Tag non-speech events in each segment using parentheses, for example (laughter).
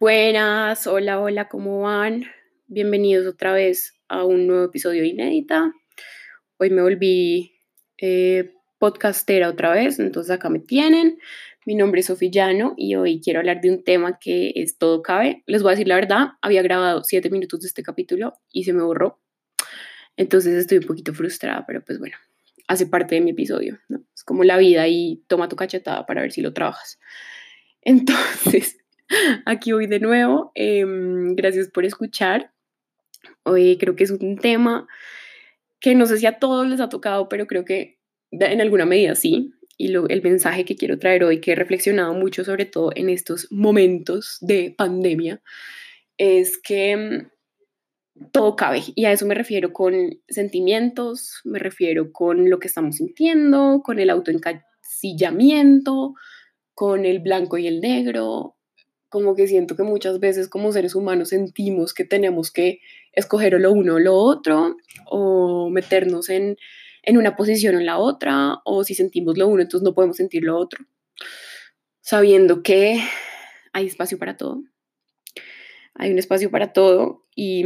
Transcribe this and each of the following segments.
Buenas, hola, hola, ¿cómo van? Bienvenidos otra vez a un nuevo episodio inédita. Hoy me volví eh, podcastera otra vez, entonces acá me tienen. Mi nombre es Sofillano y hoy quiero hablar de un tema que es todo cabe. Les voy a decir la verdad, había grabado siete minutos de este capítulo y se me borró. Entonces estoy un poquito frustrada, pero pues bueno, hace parte de mi episodio. ¿no? Es como la vida y toma tu cachetada para ver si lo trabajas. (laughs) Entonces, (laughs) Aquí voy de nuevo. Em, gracias por escuchar. Hoy creo que es un tema que no sé si a todos les ha tocado, pero creo que en alguna medida sí. Y lo, el mensaje que quiero traer hoy, que he reflexionado mucho sobre todo en estos momentos de pandemia, es que em, todo cabe. Y a eso me refiero con sentimientos, me refiero con lo que estamos sintiendo, con el autoencasillamiento, con el blanco y el negro, como que siento que muchas veces como seres humanos sentimos que tenemos que escoger lo uno o lo otro, o meternos en, en una posición o en la otra, o si sentimos lo uno, entonces no podemos sentir lo otro, sabiendo que hay espacio para todo, hay un espacio para todo y,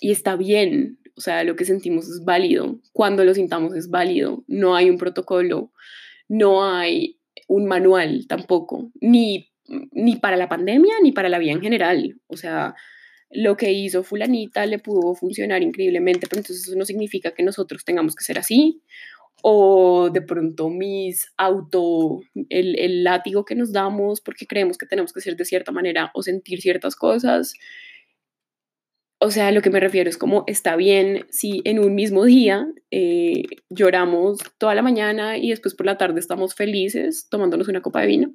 y está bien, o sea, lo que sentimos es válido, cuando lo sintamos es válido, no hay un protocolo, no hay un manual tampoco, ni ni para la pandemia ni para la vida en general. O sea, lo que hizo fulanita le pudo funcionar increíblemente, pero entonces eso no significa que nosotros tengamos que ser así. O de pronto mis auto, el, el látigo que nos damos porque creemos que tenemos que ser de cierta manera o sentir ciertas cosas. O sea, lo que me refiero es como está bien si en un mismo día eh, lloramos toda la mañana y después por la tarde estamos felices tomándonos una copa de vino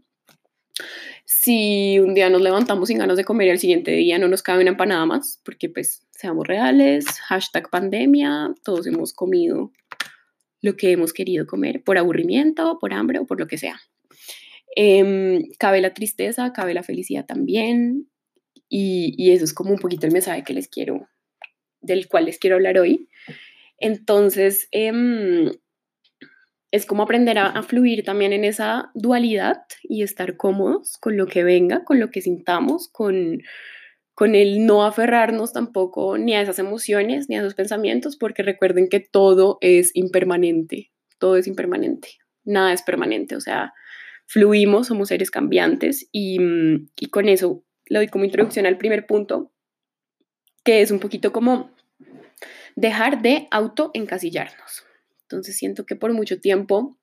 si un día nos levantamos sin ganas de comer y al siguiente día no nos cabe una empanada más, porque pues seamos reales, hashtag pandemia, todos hemos comido lo que hemos querido comer por aburrimiento, por hambre o por lo que sea. Em, cabe la tristeza, cabe la felicidad también y, y, eso es como un poquito el mensaje que les quiero, del cual les quiero hablar hoy. Entonces, eh, es como aprender a, fluir también en esa dualidad y estar cómodos con lo que venga, con lo que sintamos, con, con el no aferrarnos tampoco ni a esas emociones ni a esos pensamientos, porque recuerden que todo es impermanente, todo es impermanente, nada es permanente, o sea, fluimos, somos seres cambiantes y, y con eso le doy como introducción al primer punto, que es un poquito como dejar de autoencasillarnos. Entonces siento que por mucho tiempo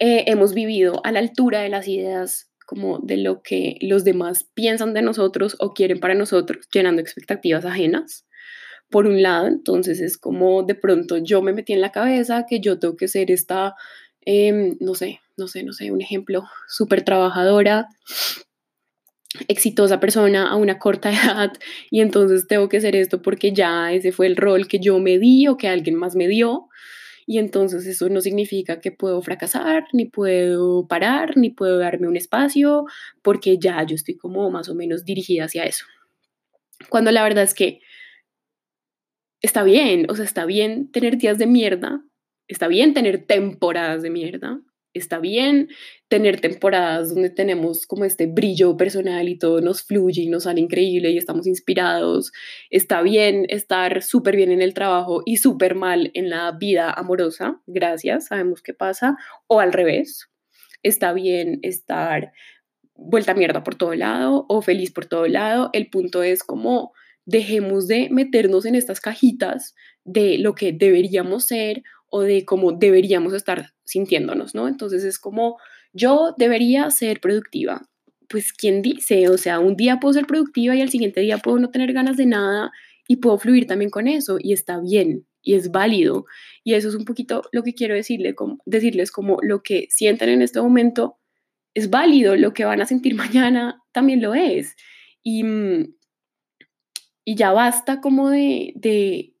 eh, hemos vivido a la altura de las ideas como de lo que los demás piensan de nosotros o quieren para nosotros, llenando expectativas ajenas. Por un lado, entonces es como de pronto yo me metí en la cabeza que yo tengo que ser esta, em, no sé, no sé, no sé, un ejemplo, súper trabajadora, exitosa persona a una corta (laughs) edad y entonces tengo que hacer esto porque ya ese fue el rol que yo me di o que alguien más me dio y entonces eso no significa que puedo fracasar, ni puedo parar, ni puedo darme un espacio, porque ya yo estoy como más o menos dirigida hacia eso. Cuando la verdad es que está bien, o sea, está bien tener días de mierda, está bien tener temporadas de mierda, está bien tener temporadas donde tenemos como este brillo personal y todo nos fluye y nos sale increíble y estamos inspirados. Está bien estar súper bien en el trabajo y súper mal en la vida amorosa, gracias, sabemos qué pasa, o al revés. Está bien estar vuelta mierda por todo lado o feliz por todo lado. El punto es como dejemos de meternos en estas cajitas de lo que deberíamos ser o de cómo deberíamos estar sintiéndonos, ¿no? Entonces es como, yo debería ser productiva. Pues, ¿quién dice? O sea, un día puedo ser productiva y al siguiente día puedo no tener ganas de nada y puedo fluir también con eso y está bien y es válido. Y eso es un poquito lo que quiero decirle, como, decirles, como lo que sienten en este momento es válido, lo que van a sentir (laughs) mañana también lo es. Y, mm, y ya basta como de, de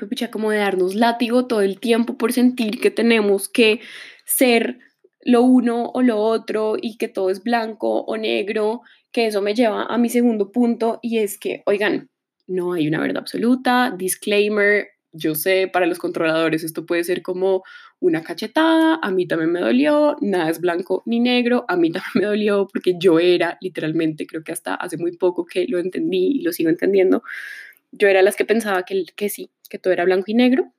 uy, como de darnos látigo todo el tiempo por sentir que tenemos que ser lo uno o lo otro y que todo es blanco o negro, que eso me lleva a mi segundo punto y es que, oigan, no hay una verdad absoluta, disclaimer, yo sé, para los controladores esto puede ser como una cachetada, a mí también me dolió, nada es blanco ni negro, a mí también me dolió porque yo era literalmente, creo que hasta hace muy poco que lo entendí y lo sigo entendiendo, yo era las que pensaba que, sí, que todo era blanco y negro.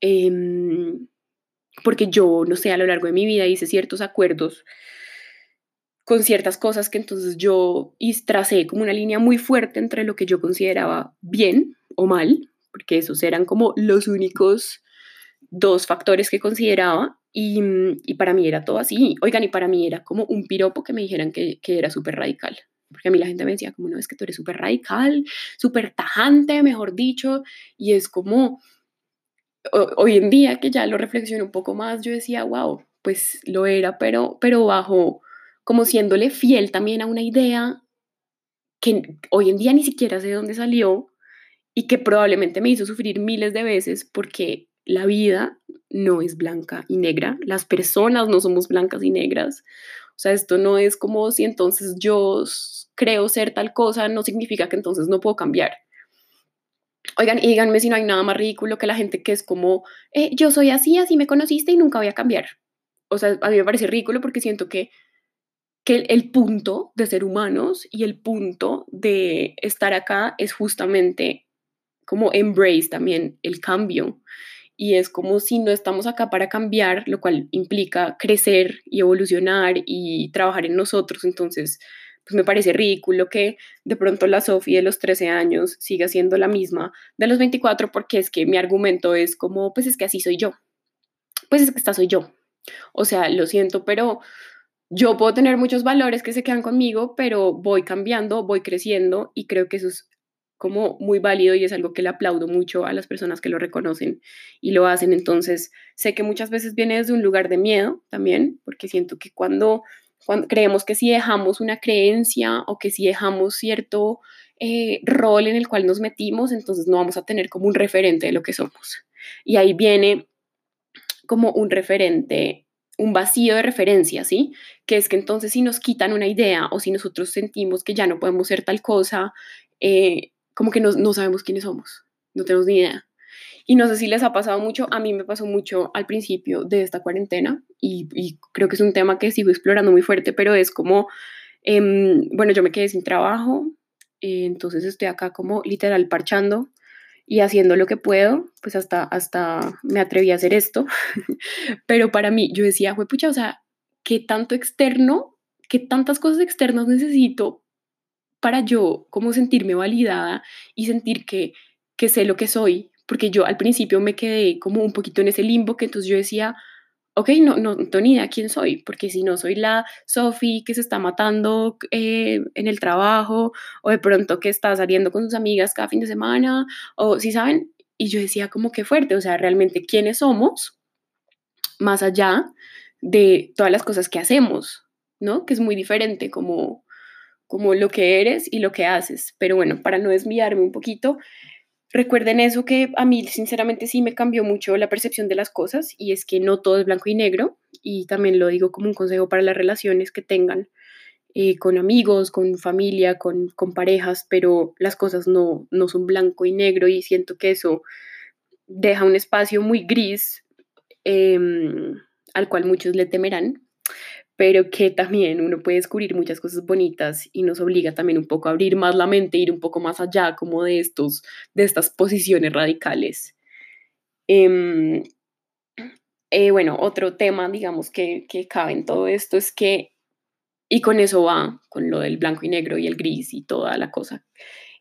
Em, porque yo, no sé, a lo largo de mi vida hice ciertos acuerdos con ciertas cosas que entonces yo tracé como una línea muy fuerte entre lo que yo consideraba bien o mal, porque esos eran como los únicos dos factores que consideraba y, y para mí era todo así. Oigan, y para mí era como un piropo que me dijeran que, que era súper radical. Porque a mí la gente me decía como, no, es que tú eres súper radical, súper tajante, mejor dicho, y es como, hoy en día que ya lo reflexiono un poco más, yo decía, wow, pues lo era, pero, pero bajo como siéndole fiel también a una idea que hoy en día ni siquiera sé de dónde salió y que probablemente me hizo sufrir miles de veces porque la vida no es blanca y negra, las personas no somos blancas y negras. O sea, esto no es como si entonces yo creo ser tal cosa, no significa que entonces no puedo cambiar. Oigan, díganme si no hay nada más ridículo que la gente que es como, eh, yo soy así, así me conociste y nunca voy a cambiar. O sea, a mí me parece ridículo porque siento que que el punto de ser humanos y el punto de estar acá es justamente como embrace también el cambio. Y es como si no estamos acá para cambiar, lo cual implica crecer y evolucionar y trabajar en nosotros. Entonces, pues me parece ridículo que de pronto la Sofía de los 13 años siga siendo la misma de los 24 porque es que mi argumento es como, pues es que así soy yo. Pues es que esta soy yo. O sea, lo siento, pero yo puedo tener muchos valores que se quedan conmigo, pero voy cambiando, voy creciendo y creo que eso es como muy válido y es algo que le aplaudo mucho a las personas que lo reconocen y lo hacen. Entonces, sé que muchas veces viene desde un lugar de miedo también, porque siento que cuando, cuando creemos que si dejamos una creencia o que si dejamos cierto eh, rol en el cual nos metimos, entonces no vamos a tener como un referente de lo que somos. Y ahí viene como un referente un vacío de referencia, ¿sí? Que es que entonces si nos quitan una idea o si nosotros sentimos que ya no podemos ser tal cosa, eh, como que no, no sabemos quiénes somos, no tenemos ni idea. Y no sé si les ha pasado mucho, a mí me pasó mucho al principio de esta cuarentena y, creo que es un tema que sigo explorando muy fuerte, pero es como, em, bueno, yo me quedé sin trabajo, eh, entonces estoy acá como literal parchando y haciendo lo que puedo, pues hasta, hasta me atreví a hacer esto. (laughs) Pero para mí, yo decía, pucha, o sea, ¿qué tanto externo, qué tantas cosas externas necesito para yo como sentirme validada y sentir que, que sé lo que soy? Porque yo al principio me quedé como un poquito en ese limbo que entonces yo decía, ok, no, no, tengo ni idea quién soy, porque si no soy la Sophie que se está matando eh, en el trabajo, o de pronto que está saliendo con sus amigas cada fin de semana, o si saben, y yo decía como que fuerte, o sea, realmente quiénes somos, más allá de todas las cosas que hacemos, ¿no? Que es muy diferente como, como lo que eres y lo que haces. Pero bueno, para no desviarme un poquito, Recuerden eso que a mí sinceramente sí me cambió mucho la percepción de las cosas y es que no todo es blanco y negro y también lo digo como un consejo para las relaciones que tengan eh, con amigos, con familia, con, con, parejas, pero las cosas no, no son blanco y negro y siento que eso deja un espacio muy gris em, al cual muchos le temerán pero que también uno puede descubrir muchas cosas bonitas y nos obliga también un poco a abrir más la mente, ir un poco más allá como de, estos, de estas posiciones radicales. Em, eh, bueno, otro tema, digamos, que, que cabe en todo esto es que, y con eso va, con lo del blanco y negro y el gris y toda la cosa,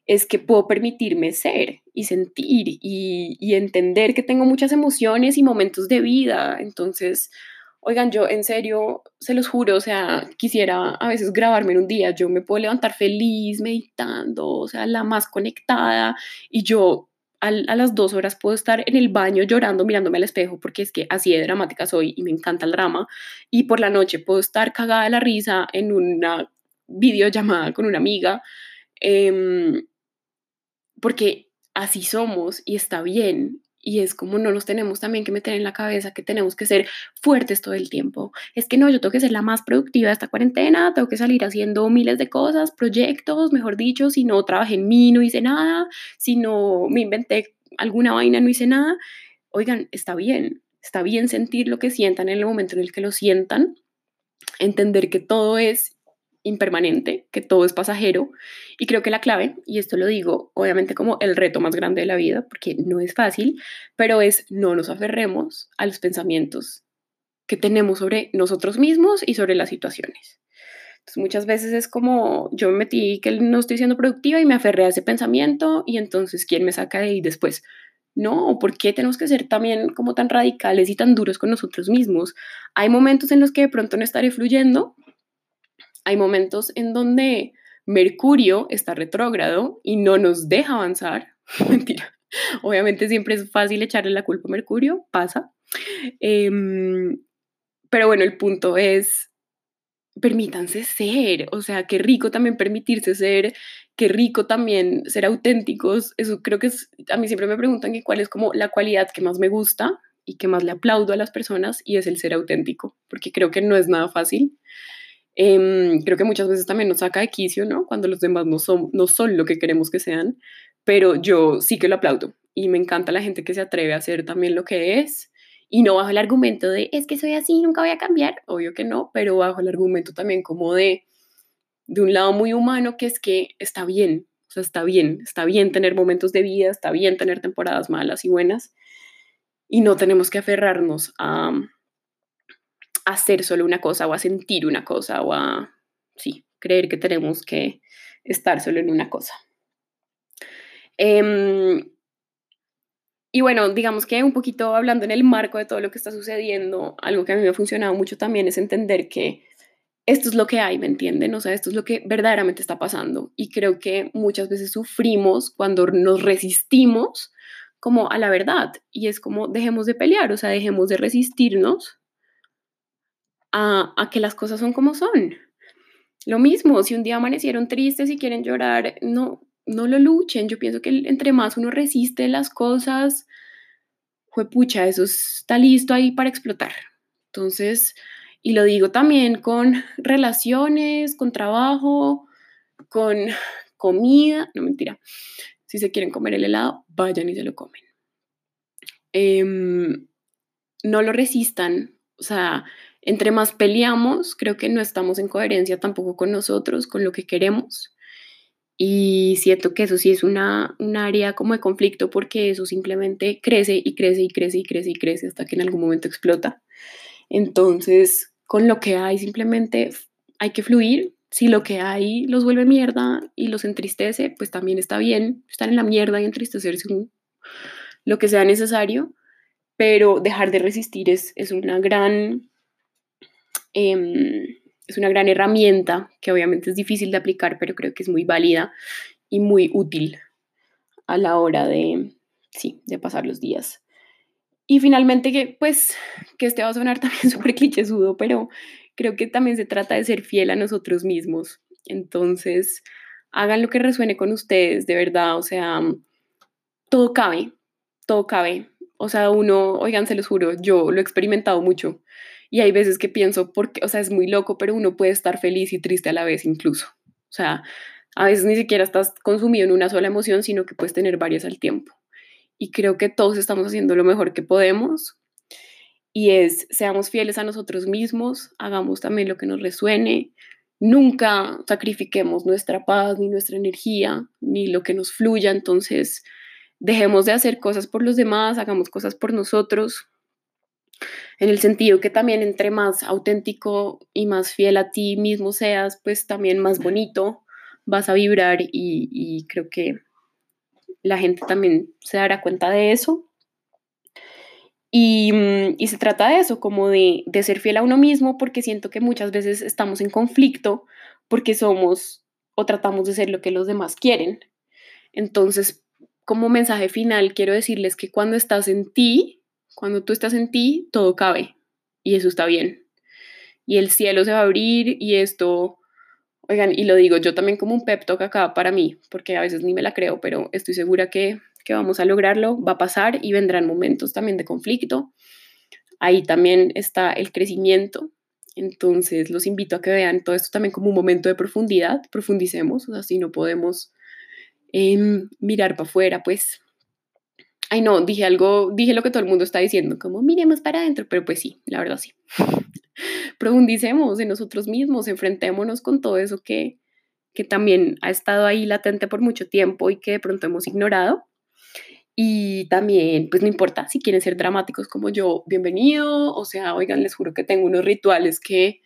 es que puedo permitirme ser y sentir y, y entender que tengo muchas emociones y momentos de vida. Entonces, Oigan, yo en serio, se los juro, o sea, quisiera a veces grabarme en un día, yo me puedo levantar feliz, meditando, o sea, la más conectada, y yo a, las dos horas puedo estar en el baño llorando, mirándome al espejo, porque es que así de dramática soy y me encanta el drama, y por la noche puedo estar cagada de la risa en una videollamada con una amiga, em, porque así somos y está bien. Y es como no nos tenemos también que meter en la cabeza que tenemos que ser fuertes todo el tiempo. Es que no, yo tengo que ser la más productiva de esta cuarentena, tengo que salir haciendo miles de cosas, proyectos, mejor dicho, si no trabajé en mí, no hice nada, si no me inventé alguna vaina, no hice nada. Oigan, está bien, está bien sentir lo que sientan en el momento en el que lo sientan, entender que todo es impermanente, que todo es pasajero. Y creo que la clave, y esto lo digo obviamente como el reto más grande de la vida, porque no es fácil, pero es no nos aferremos a los pensamientos que tenemos sobre nosotros mismos y sobre las situaciones. Entonces muchas veces es como yo me metí que no estoy siendo productiva y me aferré a ese pensamiento y entonces ¿quién me saca de ahí después? No, ¿por qué tenemos que ser también como tan radicales y tan duros con nosotros mismos? Hay momentos en los que de pronto no estaré fluyendo hay momentos en donde Mercurio está retrógrado y no nos deja avanzar. (laughs) Mentira. Obviamente siempre es fácil echarle la culpa a Mercurio, pasa. Em, pero bueno, el punto es, permítanse ser, o sea, qué rico también permitirse ser, qué rico también ser auténticos. Eso creo que es, a mí siempre me preguntan que cuál es como la cualidad que más me gusta y que más le aplaudo a las personas y es el ser auténtico, porque creo que no es nada fácil. Em, creo que muchas veces también nos saca de quicio, ¿no? Cuando los demás no son, no son lo que queremos que sean, pero yo sí que lo aplaudo y me encanta la gente que se atreve a hacer también lo que es y no bajo el argumento de es que soy así, nunca voy a cambiar, obvio que no, pero bajo el argumento también como de, de un lado muy humano que es que está bien, o sea, está bien, está bien tener momentos de vida, está bien tener temporadas malas y buenas y no tenemos que aferrarnos a hacer solo una cosa o a sentir una cosa o a, sí, creer que tenemos que estar solo en una cosa. Em, y bueno, digamos que un poquito hablando en el marco de todo lo que está sucediendo, algo que a mí me ha funcionado mucho también es entender que esto es lo que hay, ¿me entienden? O sea, esto es lo que verdaderamente está pasando. Y creo que muchas veces sufrimos cuando nos resistimos como a la verdad. Y es como dejemos de pelear, o sea, dejemos de resistirnos a, que las cosas son como son. Lo mismo, si un día amanecieron tristes y quieren llorar, no, no lo luchen. Yo pienso que entre más uno resiste las cosas, fue pucha, eso está listo ahí para explotar. Entonces, y lo digo también con relaciones, con trabajo, con comida, no mentira. Si se quieren comer el helado, vayan y se lo comen. Em, no lo resistan, o sea, entre más peleamos, creo que no estamos en coherencia tampoco con nosotros, con lo que queremos. Y siento que eso sí es una, un área como de conflicto porque eso simplemente crece y crece y crece y crece y crece hasta que en algún momento explota. Entonces, con lo que hay simplemente hay que fluir. Si lo que hay los vuelve mierda y los entristece, pues también está bien estar en la mierda y entristecerse lo que sea necesario, pero dejar de resistir es, es una gran Em, es una gran herramienta que obviamente es difícil de aplicar, pero creo que es muy válida y muy útil a la hora de, sí, de pasar los días. Y finalmente, que pues, que este va a sonar (laughs) también súper clichésudo, pero creo que también se trata de ser fiel a nosotros mismos. Entonces, hagan lo que resuene con ustedes, de verdad, o sea, todo cabe, todo cabe. O sea, uno, oigan, se los juro, yo lo he experimentado mucho. Y hay veces que pienso, porque, o sea, es muy loco, pero uno puede estar feliz y triste a la vez incluso. O sea, a veces ni siquiera estás consumido en una sola emoción, sino que puedes tener varias al tiempo. Y creo que todos estamos haciendo lo mejor que podemos. Y es, seamos fieles a nosotros mismos, hagamos también lo que nos resuene, nunca sacrifiquemos nuestra paz, ni nuestra energía, ni lo que nos fluya. Entonces, dejemos de hacer cosas por los demás, hagamos cosas por nosotros, en el sentido que también entre más auténtico y más fiel a ti mismo seas, pues también más bonito vas a vibrar y, creo que la gente también se dará cuenta de eso. Y, mm, se trata de eso, como de, de, ser fiel a uno mismo, porque siento que muchas veces estamos en conflicto porque somos o tratamos de ser lo que los demás quieren. Entonces, como mensaje final, quiero decirles que cuando estás en ti, cuando tú estás en ti, todo cabe y eso está bien. Y el cielo se va a abrir y esto, oigan, y lo digo yo también como un pep talk acá para mí, porque a veces ni me la creo, pero estoy segura que, que vamos a lograrlo, va a pasar y vendrán momentos también de conflicto. Ahí también está el crecimiento. Entonces los invito a que vean todo esto también como un momento de profundidad, profundicemos, o sea, si no podemos em, mirar para afuera, pues Ay, no, dije algo, dije lo que todo el mundo está diciendo, como miremos para adentro, pero pues sí, la verdad sí. (laughs) Profundicemos en nosotros mismos, enfrentémonos con todo eso que, que también ha estado ahí latente por mucho tiempo y que de pronto hemos ignorado. Y también, pues no importa, si quieren ser dramáticos como yo, bienvenido. O sea, oigan, les juro que tengo unos rituales que,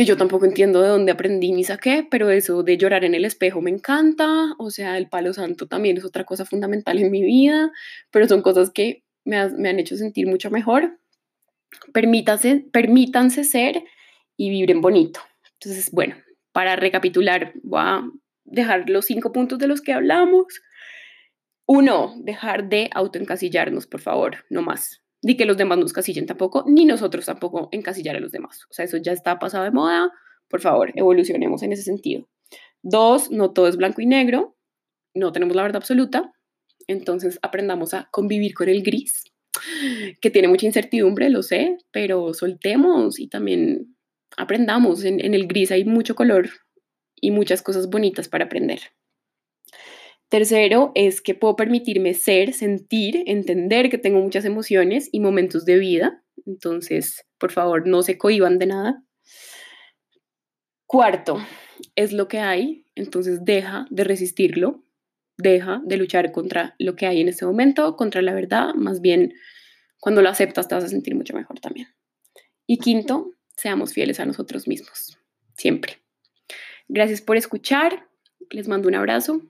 que yo tampoco entiendo de dónde aprendí ni saqué, pero eso de llorar en el espejo me encanta. O sea, el palo santo también es otra cosa fundamental en mi vida, pero son cosas que me, han hecho sentir mucho mejor. Permítanse, permítanse ser y vibren bonito. Entonces, bueno, para recapitular, voy a dejar los cinco puntos de los que hablamos. Uno, dejar de autoencasillarnos, por favor, no más. Ni que los demás nos casillen tampoco, ni nosotros tampoco encasillar a los demás. O sea, eso ya está pasado de moda. Por favor, evolucionemos en ese sentido. Dos, no todo es blanco y negro. No tenemos la verdad absoluta. Entonces aprendamos a convivir con el gris, que tiene mucha incertidumbre, lo sé, pero soltemos y también aprendamos. En, el gris hay mucho color y muchas cosas bonitas para aprender. Tercero es que puedo permitirme ser, sentir, entender que tengo muchas emociones y momentos de vida. Entonces, por favor, no se cohiban de nada. Cuarto, es lo que hay, entonces deja de resistirlo, deja de luchar contra lo que hay en este momento, contra la verdad, más bien cuando lo aceptas te vas a sentir mucho mejor también. Y quinto, seamos fieles a nosotros mismos, siempre. Gracias por escuchar, les mando un abrazo